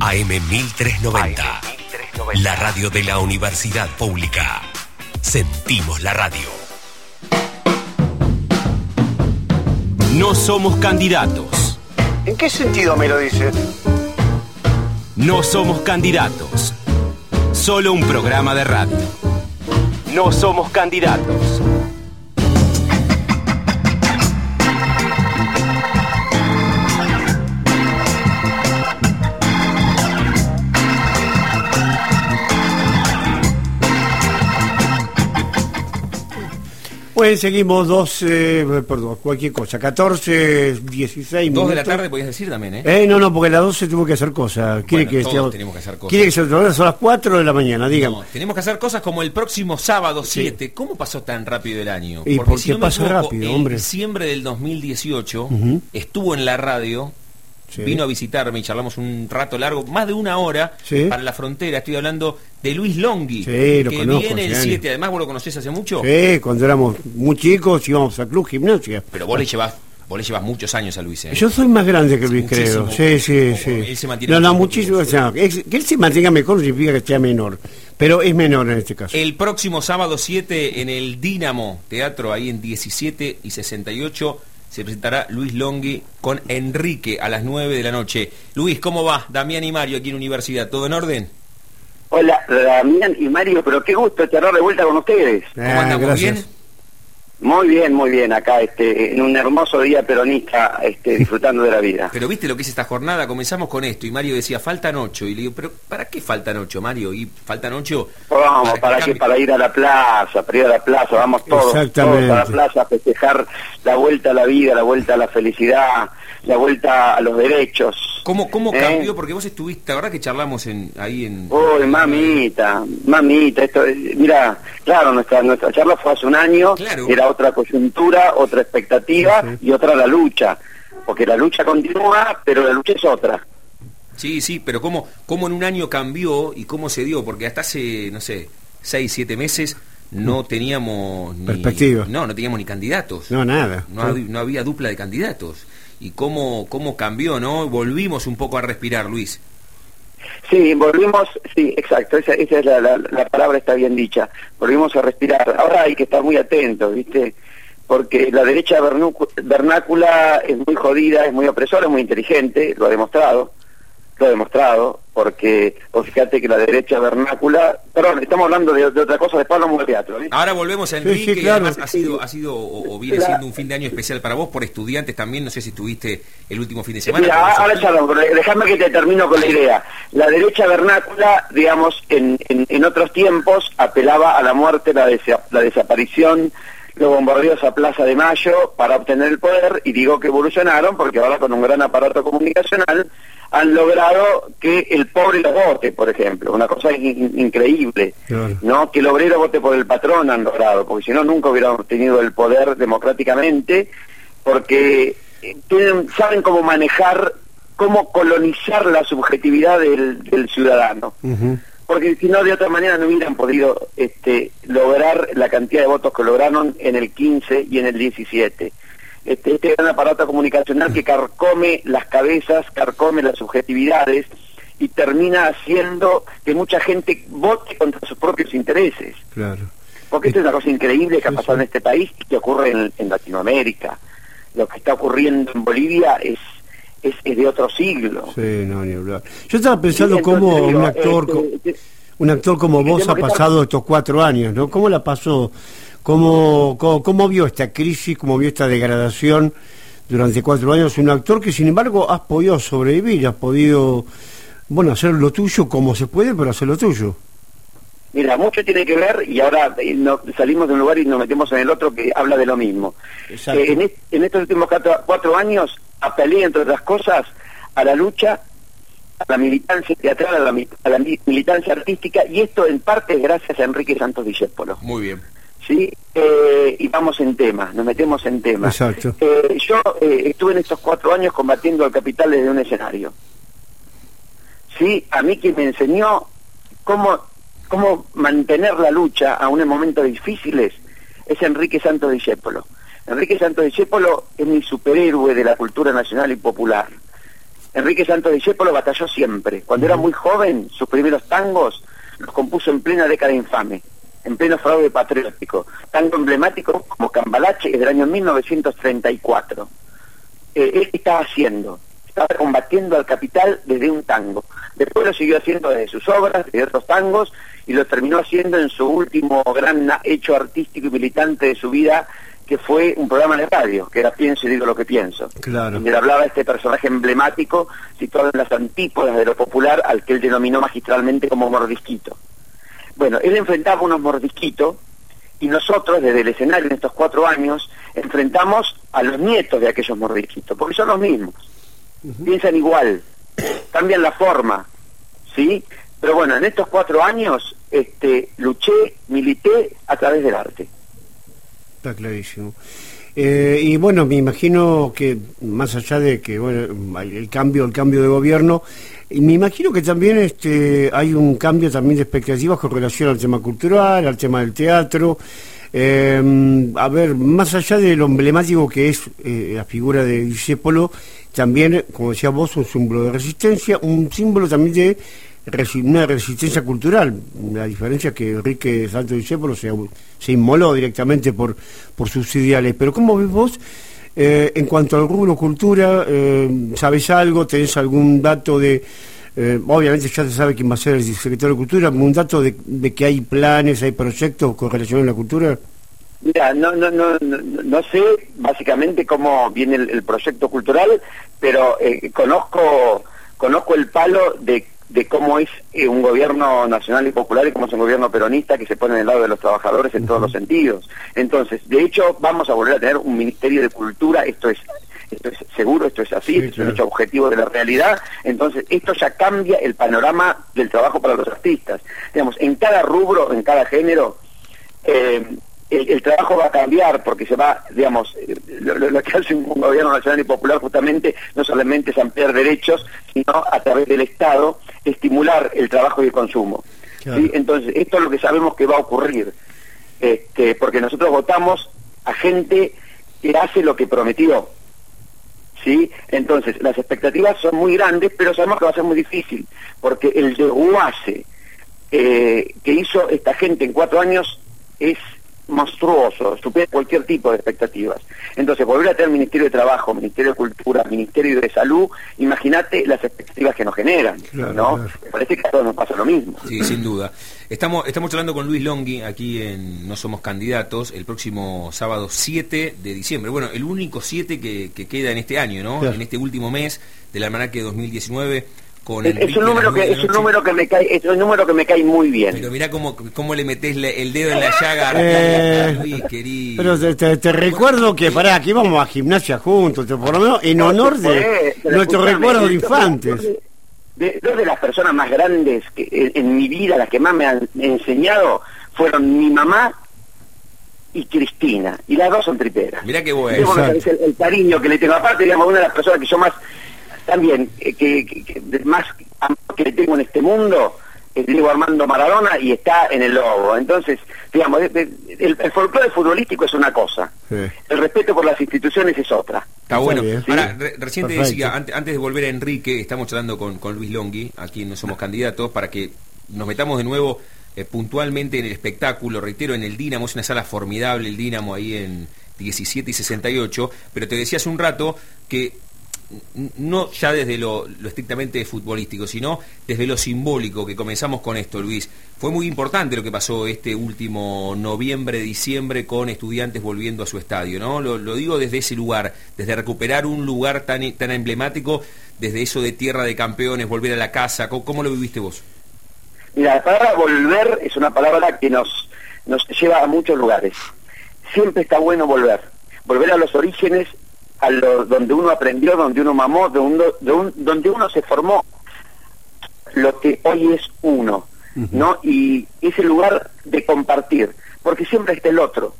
AM 1390. La radio de la Universidad Pública. Sentimos la radio. No somos candidatos. ¿En qué sentido me lo dice? No somos candidatos. Solo un programa de radio. No somos candidatos. Pues seguimos dos, eh, perdón, cualquier cosa, 14, 16 minutos. Dos de la tarde podías decir también, ¿eh? Eh, no, no, porque a las 12 tuvo que hacer cosas. Quiere Bueno, que todos seamos- tenemos que hacer cosas. Quiere que se son las 4 de la mañana, dígame. No, tenemos que hacer cosas como el próximo sábado 7. ¿Cómo pasó tan rápido el año? ¿Y por qué me pasa equivoco, rápido, en hombre? diciembre del 2018 Ujú. estuvo en la radio, Sí. vino a visitarme y charlamos un rato largo, más de una hora, Sí. para la frontera. Estoy hablando de Luis Longhi, Sí, que conozco, viene el hace 7. Además, vos lo conocés hace mucho, Sí, cuando éramos muy chicos íbamos a club gimnasia. pero vos le llevas vos le llevas muchos años a Luis. ¿eh? Yo soy más grande que Luis, Muchísimo. creo. Sí, sí, sí. él se mantiene no, no, muchísimo. o sea, que él se mantenga mejor significa que sea menor. Pero es menor en este caso. El próximo sábado 7 en el Dínamo Teatro, ahí en 17 y 68, se presentará Luis Longhi con Enrique a las 9 de la noche. Luis, ¿cómo va? Damián y Mario aquí en Universidad, ¿todo en orden? Hola, Damián y Mario, pero qué gusto charlar de vuelta con ustedes. ¿Cómo Ah, andamos? gracias. ¿Bien? Muy bien, muy bien, acá este, en un hermoso día peronista, este, disfrutando de la vida. Pero viste lo que es esta jornada, comenzamos con esto y Mario decía, faltan 8. Y le digo, pero ¿para qué faltan 8, Mario? Y faltan 8... Vamos, ¿para qué? Para ir a la plaza, para ir a la plaza, vamos todos, todos a la plaza a festejar la vuelta a la vida, la vuelta a la felicidad, la vuelta a los derechos. ¿Cómo, cómo ¿Eh? cambió? Porque vos estuviste, la verdad que charlamos en, ahí en... Uy, mamita, mamita, esto, es- mira, claro, nuestra nuestra charla fue hace un año, Claro. era otra coyuntura, otra expectativa Sí, y otra la lucha, porque la lucha continúa, pero la lucha es otra. Sí, sí, pero cómo, cómo en un año cambió y cómo se dio, porque hasta hace, no sé, seis, siete meses no teníamos ni... Perspectiva. No, no teníamos ni candidatos. No, nada. No, no había dupla de candidatos. Y cómo, cómo cambió, ¿no? Volvimos un poco a respirar, Luis. Sí, volvimos, sí, exacto, esa, esa es la, la, la palabra está bien dicha, volvimos a respirar. Ahora hay que estar muy atentos, ¿viste? Porque la derecha vernácula es muy jodida, es muy opresora, es muy inteligente, lo ha demostrado, lo ha demostrado, porque vos fíjate que la derecha vernácula, perdón, estamos hablando de, de otra cosa, después hablamos de teatro, ¿viste? Ahora volvemos a Sí, Enrique, sí, claro. además ha sido, ha sido o, o viene La- siendo un fin de año especial para vos, por estudiantes también, no sé si estuviste el último fin de semana. Mira, ahora pero déjame que te termino con la idea. La derecha vernácula, digamos, en, en, en otros tiempos apelaba a la muerte, la, desa- la desaparición, los bombardeos a Plaza de Mayo para obtener el poder, y digo que evolucionaron porque ahora con un gran aparato comunicacional han logrado que el pobre los vote, por ejemplo, una cosa in- increíble, Claro. ¿no? Que el obrero vote por el patrón han logrado, porque si no nunca hubieran obtenido el poder democráticamente, porque eh, tienen, saben cómo manejar, cómo colonizar la subjetividad del, del ciudadano. Porque si no, de otra manera no hubieran podido este, lograr la cantidad de votos que lograron en el 15 y en el 17. Este, este gran aparato comunicacional que carcome las cabezas, carcome las subjetividades y termina haciendo que mucha gente vote contra sus propios intereses. Claro. Porque esto es una cosa increíble que ha pasado en este país y que ocurre en, en Latinoamérica. Lo que está ocurriendo en Bolivia es, es, es de otro siglo. Sí, no, ni hablar. Yo estaba pensando Sí, cómo digo, un actor... este, este, Un actor como Sí, vos ha pasado estos cuatro años, ¿no? ¿Cómo la pasó? ¿Cómo, cómo, cómo vio esta crisis? ¿Cómo vio esta degradación durante cuatro años? Un actor que, sin embargo, has podido sobrevivir, has podido, bueno, hacer lo tuyo como se puede, pero hacer lo tuyo. Mira, mucho tiene que ver y ahora eh, no- salimos de un lugar y nos metemos en el otro que habla de lo mismo. Eh, en, en estos últimos cuatro, cuatro años apelé, entre otras cosas, a la lucha, a la militancia teatral, a la, a militancia artística y esto en parte es gracias a Enrique Santos Discépolo. Muy bien. ¿sí? Eh, y vamos en tema, nos metemos en tema. Exacto. Eh, yo eh, estuve en estos cuatro años combatiendo al capital desde un escenario. Sí, a mí quien me enseñó cómo, cómo mantener la lucha aún en momentos difíciles es Enrique Santos Discépolo. Enrique Santos Discépolo es mi superhéroe de la cultura nacional y popular. Enrique Santos Discépolo batalló siempre. Cuando era muy joven, sus primeros tangos los compuso en plena década infame, en pleno fraude patriótico. Tango emblemático como Cambalache es del año 1934. Eh, él estaba haciendo, estaba combatiendo al capital desde un tango. Después lo siguió haciendo desde sus obras, de otros tangos, y lo terminó haciendo en su último gran hecho artístico y militante de su vida, que fue un programa de radio, que era Pienso y digo lo que pienso. Claro. Donde hablaba este personaje emblemático, situado en las antípodas de lo popular, al que él denominó magistralmente como mordisquito. Bueno, él enfrentaba unos mordisquitos y nosotros desde el escenario en estos cuatro años enfrentamos a los nietos de aquellos mordisquitos, porque son los mismos. Piensan igual, cambian la forma, ¿sí? Pero bueno, en estos cuatro años este, luché, milité a través del arte. Está clarísimo. Eh, y bueno, me imagino que más allá de que bueno el cambio, el cambio de gobierno, me imagino que también este hay un cambio también de expectativas con relación al tema cultural, al tema del teatro. Eh, a ver, más allá de lo emblemático que es eh, la figura de Discépolo, también, como decía vos, un símbolo de resistencia, un símbolo también de una resistencia cultural. La diferencia es que Enrique Santos Discépolo se, se inmoló directamente por, por sus ideales. Pero ¿cómo ves vos eh, en cuanto al rubro cultura? Eh, ¿Sabes algo? ¿Tenés algún dato de... Eh, obviamente ya se sabe quién va a ser el secretario de Cultura, ¿algún dato de, de que hay planes, hay proyectos con relación a la cultura? Mira, no, no, no, no, sé básicamente cómo viene el, el proyecto cultural, pero conozco, conozco el palo de de cómo es eh, un gobierno nacional y popular y cómo es un gobierno peronista que se pone del lado de los trabajadores en todos los sentidos. Entonces, de hecho, vamos a volver a tener un Ministerio de Cultura, esto es esto es seguro, esto es así, esto es un hecho objetivo de la realidad, entonces esto ya cambia el panorama del trabajo para los artistas. Digamos, en cada rubro, en cada género, eh, el, trabajo va a cambiar porque se va, digamos, lo, que hace un, gobierno nacional y popular justamente no solamente es ampliar derechos, sino a través del Estado estimular el trabajo y el consumo. Entonces, esto es lo que sabemos que va a ocurrir, este, porque nosotros votamos a gente que hace lo que prometió. ¿Sí? Entonces, las expectativas son muy grandes, pero sabemos que va a ser muy difícil, porque el desguace eh, que hizo esta gente en cuatro años es monstruoso, supera cualquier tipo de expectativas. Entonces, volver a tener Ministerio de Trabajo, Ministerio de Cultura, Ministerio de Salud, imagínate las expectativas que nos generan, ¿no? Me parece que a todos nos pasa lo mismo. Sí, sin duda. Estamos, estamos hablando con Luis Longhi aquí en No Somos Candidatos el próximo sábado 7 de diciembre. Bueno, el único 7 que, que queda en este año, ¿no? En este último mes del almanaque 2019 es, un número que es un número que me cae es un número que me cae muy bien. Pero mira cómo, cómo le metes el dedo en la llaga eh, querido. pero te, recuerdo que pará aquí vamos a gimnasia juntos por lo menos en honor de nuestro recuerdo de infantes. dos de las personas más grandes que en, mi vida las que más me han enseñado fueron mi mamá y Cristina. Y las dos son triperas. Mira qué bueno. El, cariño que le tengo. Aparte digamos una de las personas que yo más también eh, que, más que tengo en este mundo es Diego Armando Maradona y está en el lobo. Entonces, digamos, el, folclore futbolístico es una cosa, el respeto por las instituciones es otra. Está bueno. Ahora, recién te decía, antes, de volver a Enrique, estamos hablando con, con Luis Longhi, aquí no somos candidatos, para que nos metamos de nuevo eh, puntualmente en el espectáculo, reitero, en el Dínamo, es una sala formidable el Dínamo ahí en 17 y 68, pero te decía hace un rato que no ya desde lo, estrictamente futbolístico, sino desde lo simbólico que comenzamos con esto, Luis. Fue muy importante lo que pasó este último noviembre, diciembre con estudiantes volviendo a su estadio, ¿no? Lo, digo desde ese lugar, desde recuperar un lugar tan, tan emblemático, desde eso de tierra de campeones, volver a la casa. ¿Cómo, lo viviste vos? Mira, la palabra volver es una palabra que nos, nos lleva a muchos lugares. Siempre está bueno volver. Volver a los orígenes a donde uno aprendió, donde uno mamó, donde, donde uno se formó lo que hoy es uno, ¿no? Y ese lugar de compartir, porque siempre está el otro,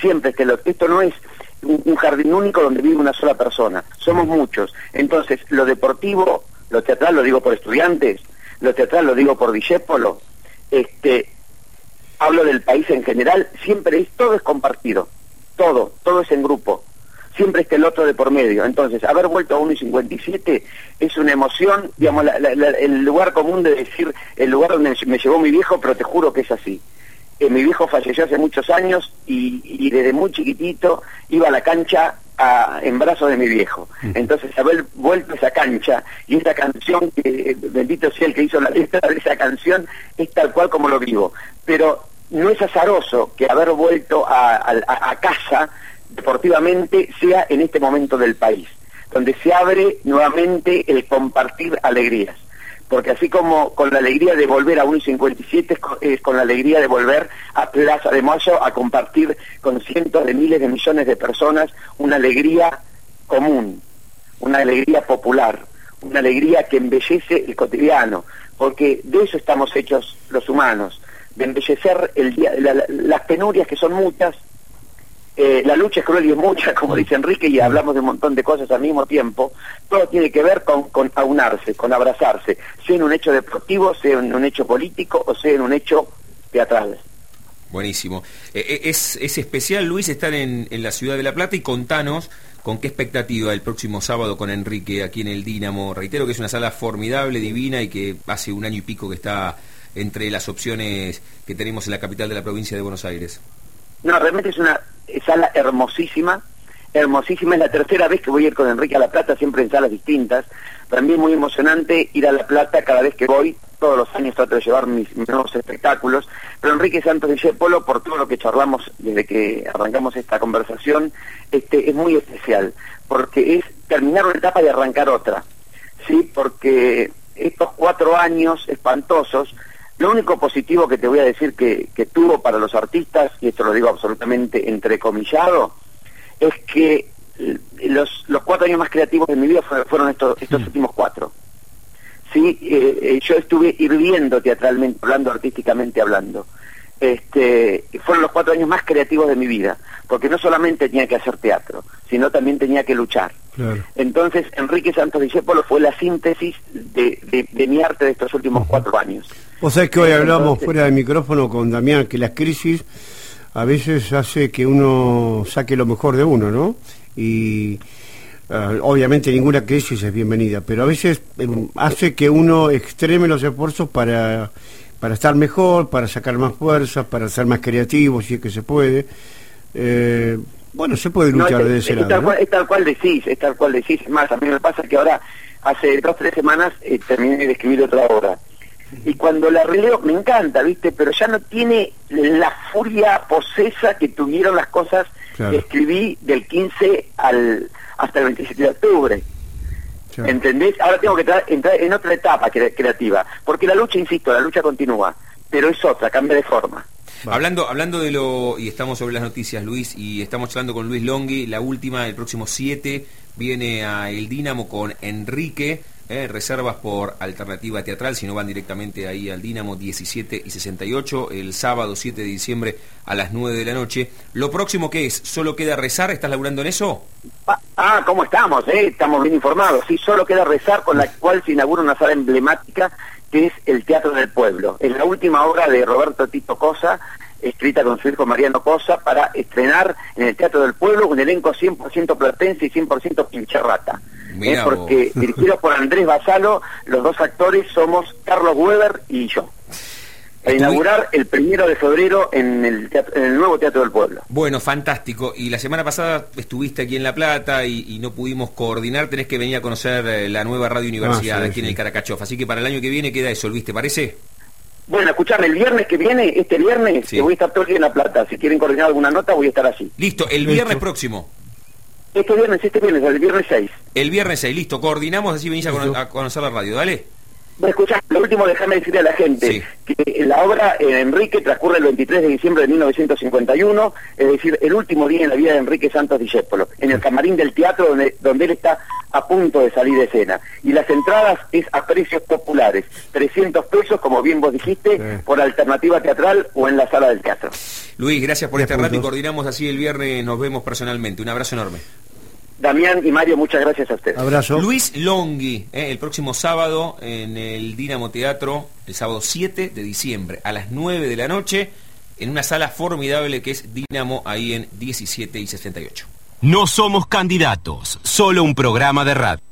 siempre está el otro. Esto no es un, jardín único donde vive una sola persona, somos muchos. Entonces, lo deportivo, lo teatral lo digo por estudiantes, lo teatral lo digo por Discépolo, este, hablo del país en general, siempre es, todo es compartido, todo, todo es en grupo siempre está el otro de por medio. Entonces, haber vuelto a 1 y 57 es una emoción, digamos, el lugar común de decir, el lugar donde me llevó mi viejo, pero te juro que es así. Eh, mi viejo falleció hace muchos años y, desde muy chiquitito iba a la cancha en brazos de mi viejo. Mm. Entonces haber vuelto a esa cancha y esta canción, que bendito sea el que hizo la letra de esa canción, es tal cual como lo vivo. Pero no es azaroso que haber vuelto a casa deportivamente sea en este momento del país, donde se abre nuevamente el compartir alegrías. Porque así como con la alegría de volver a 1.57 es con, la alegría de volver a Plaza de Mayo a compartir con cientos de miles de millones de personas una alegría común, una alegría popular, una alegría que embellece el cotidiano, porque de eso estamos hechos los humanos, de embellecer el día, las penurias que son muchas, eh, la lucha es cruel y es mucha, como dice Enrique, y hablamos de un montón de cosas al mismo tiempo. Todo tiene que ver con, con aunarse, con abrazarse, sea en un hecho deportivo, sea en un hecho político o sea en un hecho teatral. Buenísimo. Eh, eh, es, es, especial, Luis, estar en, en, la ciudad de La Plata y contanos con qué expectativa el próximo sábado con Enrique aquí en el Dínamo. Reitero que es una sala formidable, divina y que hace un año y pico que está entre las opciones que tenemos en la capital de la provincia de Buenos Aires. No, realmente es una sala hermosísima, hermosísima. Es la tercera vez que voy a ir con Enrique a La Plata, siempre en salas distintas. Es muy emocionante ir a La Plata cada vez que voy. Todos los años trato de llevar mis, nuevos espectáculos. Pero Enrique Santos Polo, por todo lo que charlamos desde que arrancamos esta conversación, este, es muy especial. Porque es terminar una etapa y arrancar otra. ¿Sí? Porque estos cuatro años espantosos lo único positivo que te voy a decir que, tuvo para los artistas, y esto lo digo absolutamente entrecomillado, es que los, los cuatro años más creativos de mi vida fueron estos, estos mm. últimos cuatro. Sí, eh, eh, yo estuve hirviendo teatralmente hablando, artísticamente hablando. Este, fueron los cuatro años más creativos de mi vida, porque no solamente tenía que hacer teatro, sino también tenía que luchar. Entonces, Enrique Santos Discépolo fue la síntesis de, de, mi arte de estos últimos cuatro años. O sea, que hoy hablamos fuera del micrófono con Damián, que la crisis a veces hace que uno saque lo mejor de uno, ¿no? Y ah, obviamente ninguna crisis es bienvenida, pero a veces em, hace que uno extreme los esfuerzos para, para estar mejor, para sacar más fuerzas, para ser más creativo, si es que se puede. Eh, bueno, se puede luchar de ese lado. Tal cual, es tal cual decís, es tal cual decís. más, a mí me pasa que ahora, hace dos o tres semanas, eh, terminé de escribir otra obra. Y cuando la releo, me encanta, ¿viste? Pero ya no tiene la furia posesa que tuvieron las cosas que escribí del 15 al hasta el 27 de octubre. ¿Entendés? Ahora tengo que entrar en otra etapa creativa. Porque la lucha, insisto, la lucha continúa. Pero es otra, cambia de forma. Hablando, hablando de lo, y estamos sobre las noticias, Luis, y estamos hablando con Luis Longhi, la última, el próximo 7, viene a El Dínamo con Enrique, eh, reservas por alternativa teatral, si no van directamente ahí al Dínamo 17 y 68, el sábado 7 de diciembre a las 9 de la noche. ¿Lo próximo qué es? ¿Solo queda rezar? ¿Estás laburando en eso? Ah, ah ¿cómo estamos? Eh? Estamos bien informados. Sí, solo queda rezar, con la cual se inaugura una sala emblemática que es El Teatro del Pueblo. Es la última obra de Roberto Tito Cosa, escrita con su hijo Mariano Cosa, para estrenar en el Teatro del Pueblo un elenco 100% platense y 100% pincharrata. Es porque, dirigido por Andrés Basalo, los dos actores somos Carlos Weber y yo a inaugurar el primero de febrero en el, en el, nuevo Teatro del Pueblo. Bueno, fantástico. Y la semana pasada estuviste aquí en La Plata y, no pudimos coordinar. Tenés que venir a conocer eh, la nueva Radio Universidad ah, aquí en el Caracachof. Así que para el año que viene queda eso, Luis, ¿te parece? Bueno, escuchame, el viernes que viene, este viernes, que voy a estar todo el día en La Plata. Si quieren coordinar alguna nota, voy a estar así. Listo, el viernes próximo. Este viernes, este viernes, el viernes 6. El viernes 6, listo. Coordinamos, así venís a, a conocer la radio. Dale. Bueno, escuchá, lo último déjame decirle a la gente que la obra en Enrique transcurre el 23 de diciembre de 1951, es decir, el último día en la vida de Enrique Santos Discépolo, en el camarín del teatro donde, donde él está a punto de salir de escena. Y las entradas es a precios populares, 300 pesos, como bien vos dijiste, por alternativa teatral o en la sala del teatro. Luis, gracias por este rato y coordinamos así el viernes, nos vemos personalmente. Un abrazo enorme. Damián y Mario, muchas gracias a ustedes. Abrazo. Luis Longhi, eh, el próximo sábado en el Dinamo Teatro, el sábado 7 de diciembre, a las 9 de la noche, en una sala formidable que es Dinamo, ahí en 17 y 68. No somos candidatos, solo un programa de radio.